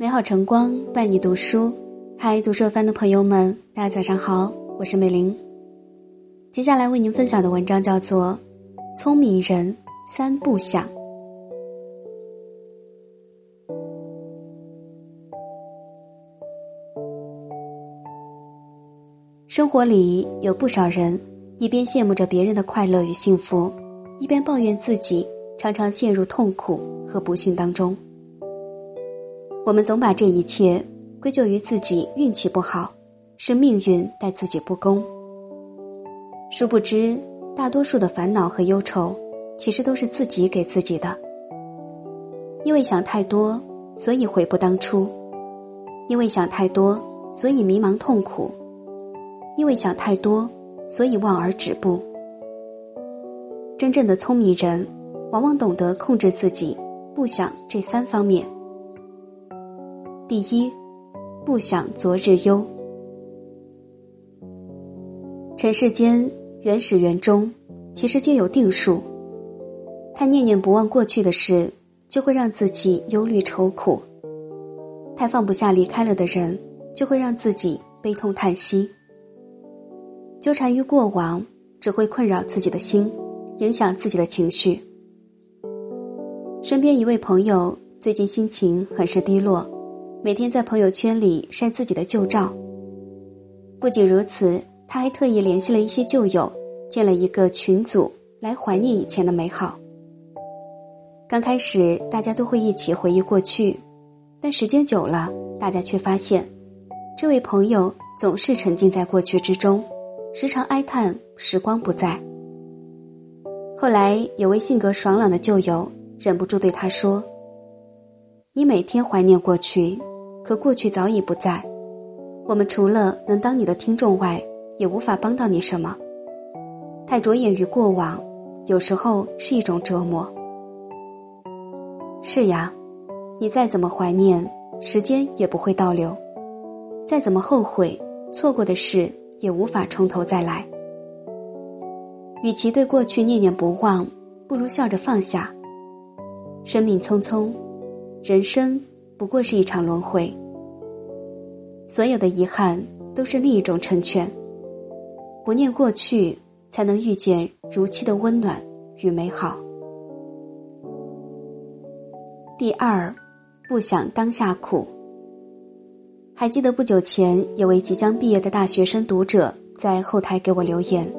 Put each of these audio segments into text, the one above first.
美好晨光伴你读书，嗨，读书番的朋友们，大家早上好，我是美玲。接下来为您分享的文章叫做《聪明人三不想》。生活里有不少人，一边羡慕着别人的快乐与幸福，一边抱怨自己常常陷入痛苦和不幸当中。我们总把这一切归咎于自己运气不好，是命运待自己不公。殊不知，大多数的烦恼和忧愁，其实都是自己给自己的。因为想太多，所以悔不当初；因为想太多，所以迷茫痛苦；因为想太多，所以望而止步。真正的聪明人，往往懂得控制自己不想这三方面。第一，不想昨日忧。尘世间原始缘终，其实皆有定数。太念念不忘过去的事，就会让自己忧虑愁苦；太放不下离开了的人，就会让自己悲痛叹息。纠缠于过往，只会困扰自己的心，影响自己的情绪。身边一位朋友最近心情很是低落。每天在朋友圈里晒自己的旧照。不仅如此，他还特意联系了一些旧友，建了一个群组来怀念以前的美好。刚开始，大家都会一起回忆过去，但时间久了，大家却发现，这位朋友总是沉浸在过去之中，时常哀叹时光不在。后来，有位性格爽朗的旧友忍不住对他说：“你每天怀念过去。”可过去早已不在，我们除了能当你的听众外，也无法帮到你什么。太着眼于过往，有时候是一种折磨。是呀，你再怎么怀念，时间也不会倒流；再怎么后悔，错过的事也无法从头再来。与其对过去念念不忘，不如笑着放下。生命匆匆，人生。不过是一场轮回，所有的遗憾都是另一种成全。不念过去，才能遇见如期的温暖与美好。第二，不想当下苦。还记得不久前有位即将毕业的大学生读者在后台给我留言，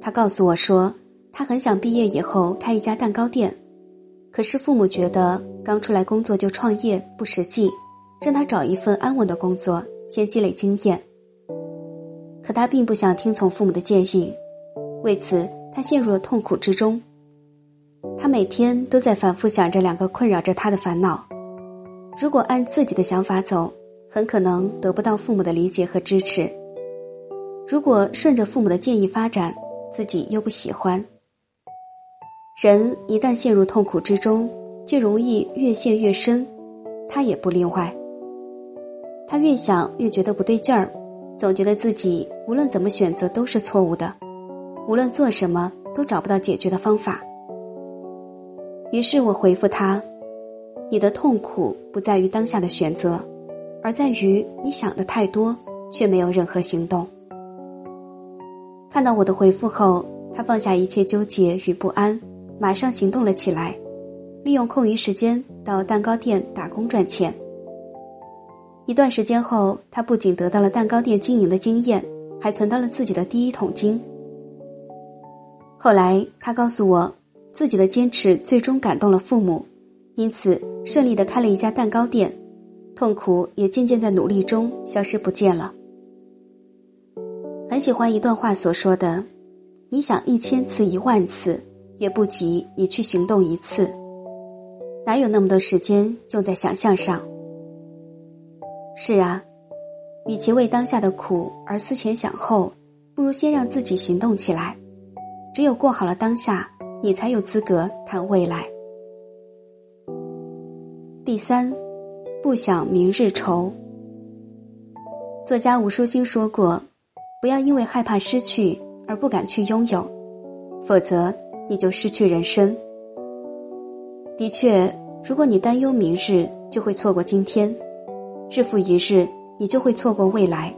他告诉我说，他很想毕业以后开一家蛋糕店。可是父母觉得刚出来工作就创业不实际，让他找一份安稳的工作，先积累经验。可他并不想听从父母的建议，为此他陷入了痛苦之中。他每天都在反复想着两个困扰着他的烦恼：如果按自己的想法走，很可能得不到父母的理解和支持；如果顺着父母的建议发展，自己又不喜欢。人一旦陷入痛苦之中，就容易越陷越深，他也不例外。他越想越觉得不对劲儿，总觉得自己无论怎么选择都是错误的，无论做什么都找不到解决的方法。于是我回复他：“你的痛苦不在于当下的选择，而在于你想的太多，却没有任何行动。”看到我的回复后，他放下一切纠结与不安。马上行动了起来，利用空余时间到蛋糕店打工赚钱。一段时间后，他不仅得到了蛋糕店经营的经验，还存到了自己的第一桶金。后来，他告诉我，自己的坚持最终感动了父母，因此顺利的开了一家蛋糕店，痛苦也渐渐在努力中消失不见了。很喜欢一段话所说的：“你想一千次、一万次。”也不及你去行动一次，哪有那么多时间用在想象上？是啊，与其为当下的苦而思前想后，不如先让自己行动起来。只有过好了当下，你才有资格谈未来。第三，不想明日愁。作家吴淑欣说过：“不要因为害怕失去而不敢去拥有，否则。”你就失去人生。的确，如果你担忧明日，就会错过今天；日复一日，你就会错过未来。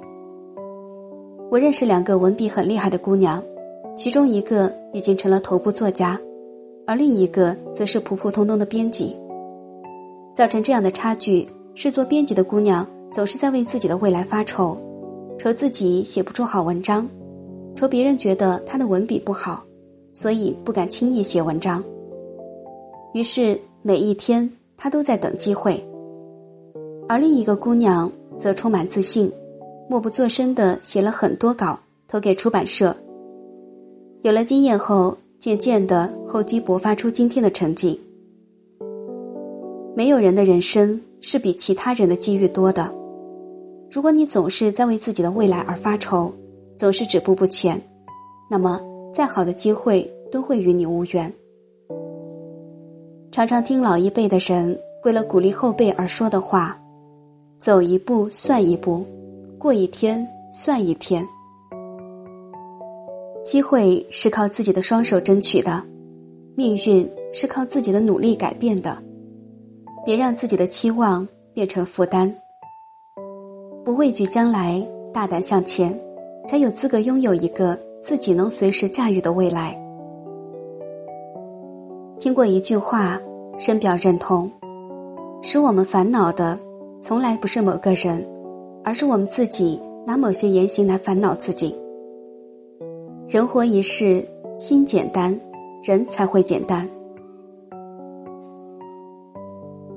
我认识两个文笔很厉害的姑娘，其中一个已经成了头部作家，而另一个则是普普通通的编辑。造成这样的差距，是做编辑的姑娘总是在为自己的未来发愁，愁自己写不出好文章，愁别人觉得她的文笔不好，所以不敢轻易写文章。于是每一天，她都在等机会。而另一个姑娘则充满自信，默不作声的写了很多稿，投给出版社。有了经验后，渐渐的厚积薄发出今天的成绩。没有人的人生是比其他人的机遇多的。如果你总是在为自己的未来而发愁，总是止步不前，那么再好的机会都会与你无缘。常常听老一辈的人为了鼓励后辈而说的话：“走一步算一步，过一天算一天。”机会是靠自己的双手争取的，命运是靠自己的努力改变的。别让自己的期望变成负担，不畏惧将来，大胆向前，才有资格拥有一个自己能随时驾驭的未来。听过一句话，深表认同：使我们烦恼的，从来不是某个人，而是我们自己拿某些言行来烦恼自己。人活一世，心简单，人才会简单。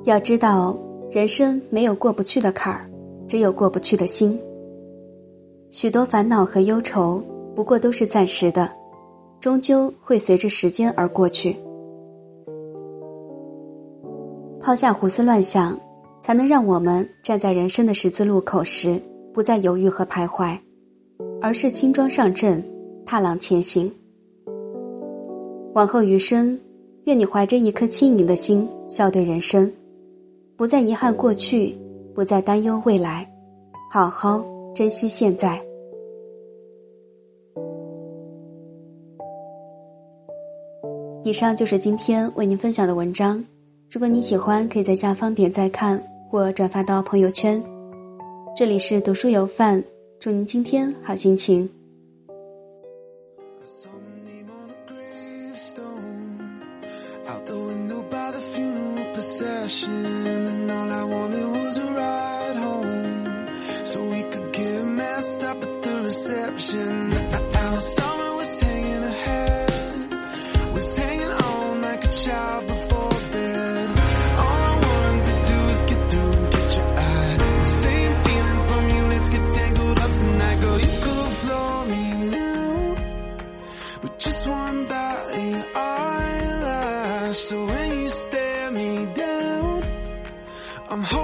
要知道，人生没有过不去的坎儿，只有过不去的心。许多烦恼和忧愁，不过都是暂时的，终究会随着时间而过去。抛下胡思乱想，才能让我们站在人生的十字路口时，不再犹豫和徘徊，而是轻装上阵，踏浪前行。往后余生，愿你怀着一颗轻盈的心，笑对人生，不再遗憾过去，不再担忧未来，好好珍惜现在。以上就是今天为您分享的文章。如果你喜欢，可以在下方点赞看或转发到朋友圈。这里是读书有范，祝您今天好心情。one batting eyelash. So when you stare me down, I'm hoping.